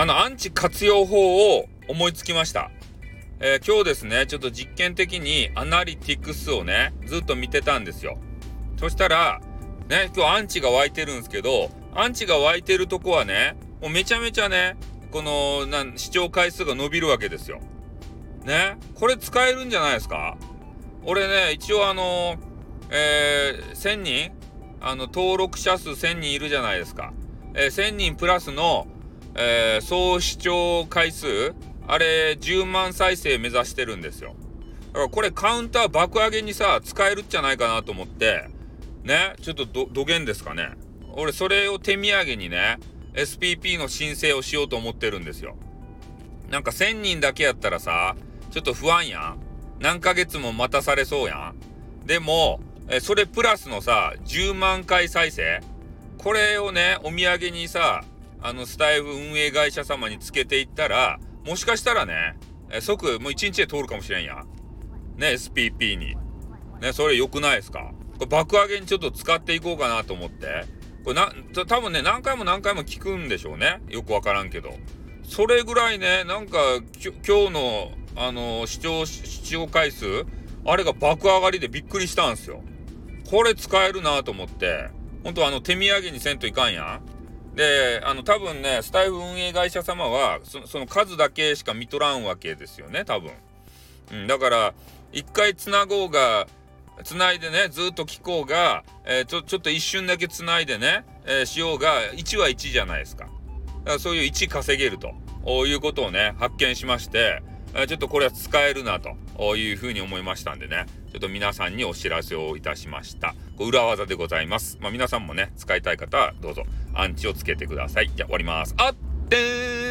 あの、アンチ活用法を思いつきました。えー、今日ですね、ちょっと実験的にアナリティクスをね、ずっと見てたんですよ。そしたら、ね、今日アンチが湧いてるんですけど、アンチが湧いてるとこはね、もうめちゃめちゃね、この、なん、視聴回数が伸びるわけですよ。ね、これ使えるんじゃないですか？俺ね、一応あの、えー、1000人？あの、登録者数1000人いるじゃないですか。えー、1000人プラスの、えー、総視聴回数、あれ、10万再生目指してるんですよ。だからこれカウンター爆上げにさ、使えるんじゃないかなと思って、ね、ちょっとど、どげんですかね。俺、それを手土産にね、SPP の申請をしようと思ってるんですよ。なんか1000人だけやったらさ、ちょっと不安やん。何ヶ月も待たされそうやん。でも、えそれプラスのさ、10万回再生これをね、お土産にさ、あの、スタイフ運営会社様につけていったら、もしかしたらね、え即、もう1日で通るかもしれんや。ね、SPP に。ね、それ良くないですか？これ爆上げにちょっと使っていこうかなと思って。これな、多分ね、何回も何回も聞くんでしょうね。よくわからんけど。それぐらいね、なんか、今日の、あの、視聴、視聴回数、あれが爆上がりでびっくりしたんですよ。これ使えるなと思って、本当あの、手土産にせんといかんやん。で、あの、多分ね、スタイフ運営会社様は、その数だけしか見とらんわけですよね、多分。うん、だから、一回つなごうが、つないでね、ずっと聞こうが、えー、ちょ、ちょっと一瞬だけつないでね、えー、しようが、1は1じゃないですか。だからそういう1稼げるということをね、発見しまして、ちょっとこれは使えるなというふうに思いましたんでね、ちょっと皆さんにお知らせをいたしました。裏技でございます。まあ、皆さんもね、使いたい方はどうぞアンチをつけてください。じゃあ終わります。あってー